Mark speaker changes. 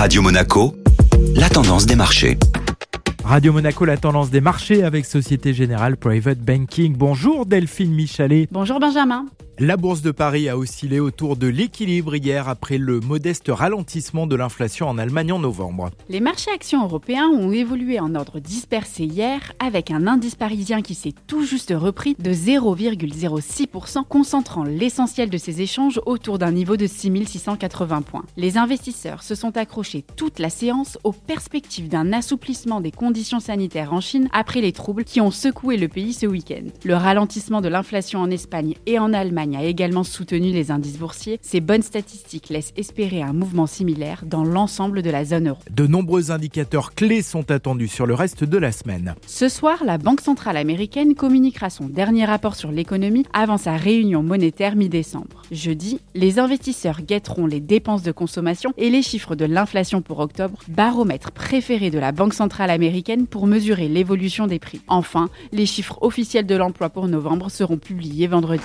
Speaker 1: Radio Monaco, la tendance des marchés.
Speaker 2: Radio Monaco, la tendance des marchés avec Société Générale Private Banking. Bonjour Delphine Michalet.
Speaker 3: Bonjour Benjamin.
Speaker 2: La bourse de Paris a oscillé autour de l'équilibre hier après le modeste ralentissement de l'inflation en Allemagne en novembre.
Speaker 3: Les marchés actions européens ont évolué en ordre dispersé hier avec un indice parisien qui s'est tout juste repris de 0,06%, concentrant l'essentiel de ses échanges autour d'un niveau de 6680 points. Les investisseurs se sont accrochés toute la séance aux perspectives d'un assouplissement des conditions sanitaires en Chine après les troubles qui ont secoué le pays ce week-end. Le ralentissement de l'inflation en Espagne et en Allemagne a également soutenu les indices boursiers. Ces bonnes statistiques laissent espérer un mouvement similaire dans l'ensemble de la zone euro.
Speaker 2: De nombreux indicateurs clés sont attendus sur le reste de la semaine.
Speaker 3: Ce soir, la Banque centrale américaine communiquera son dernier rapport sur l'économie avant sa réunion monétaire mi-décembre. Jeudi, les investisseurs guetteront les dépenses de consommation et les chiffres de l'inflation pour octobre, baromètre préféré de la Banque centrale américaine pour mesurer l'évolution des prix. Enfin, les chiffres officiels de l'emploi pour novembre seront publiés vendredi.